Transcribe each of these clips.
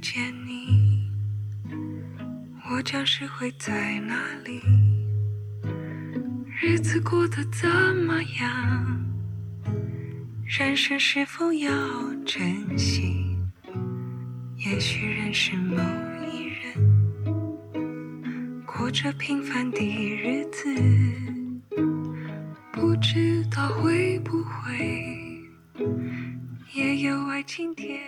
见你，我将是会在哪里？日子过得怎么样？人生是否要珍惜？也许认识某一人，过着平凡的日子，不知道会不会也有爱情甜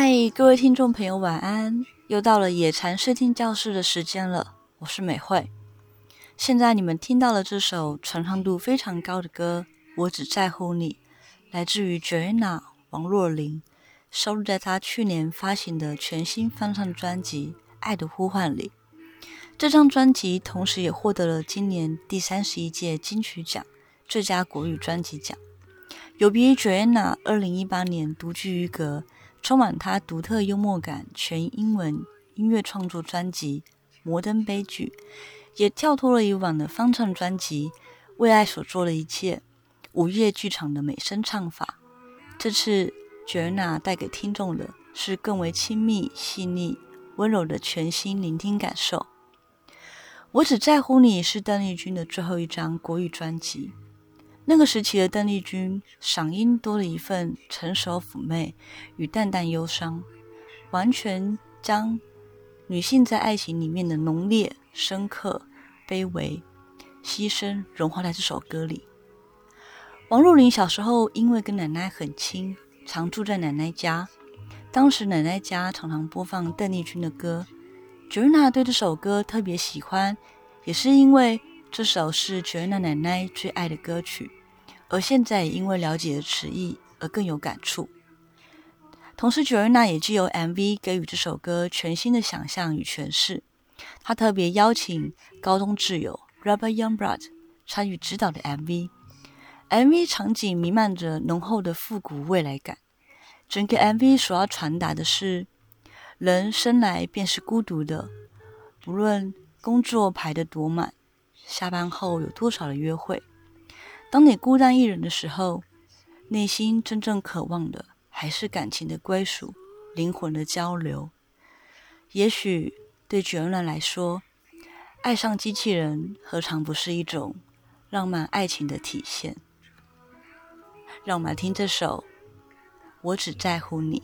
嗨，各位听众朋友，晚安！又到了野禅视听教室的时间了，我是美惠。现在你们听到了这首传唱度非常高的歌，《我只在乎你》。来自于 Joanna 王若琳，收录在她去年发行的全新翻唱专辑《爱的呼唤》里。这张专辑同时也获得了今年第三十一届金曲奖最佳国语专辑奖。有别于 Joanna 二零一八年独具一格、充满她独特幽默感全英文音乐创作专辑《摩登悲剧》，也跳脱了以往的翻唱专辑《为爱所做的一切》。午夜剧场的美声唱法，这次 j o n a 带给听众的是更为亲密、细腻、温柔的全新聆听感受。我只在乎你是邓丽君的最后一张国语专辑。那个时期的邓丽君，嗓音多了一份成熟妩媚与淡淡忧伤，完全将女性在爱情里面的浓烈、深刻、卑微、牺牲融化在这首歌里。王若琳小时候因为跟奶奶很亲，常住在奶奶家。当时奶奶家常常播放邓丽君的歌，Joanna 对这首歌特别喜欢，也是因为这首是 Joanna 奶奶最爱的歌曲。而现在也因为了解了词义而更有感触。同时，Joanna 也藉由 MV 给予这首歌全新的想象与诠释。她特别邀请高中挚友 Robert Youngblood 参与指导的 MV。MV 场景弥漫着浓厚的复古未来感，整个 MV 所要传达的是：人生来便是孤独的，不论工作排得多满，下班后有多少的约会，当你孤单一人的时候，内心真正渴望的还是感情的归属、灵魂的交流。也许对卷人来说，爱上机器人何尝不是一种浪漫爱情的体现？让我们来听这首《我只在乎你》。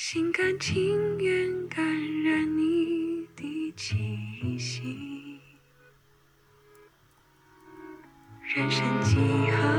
心甘情愿感染你的气息。人生几何？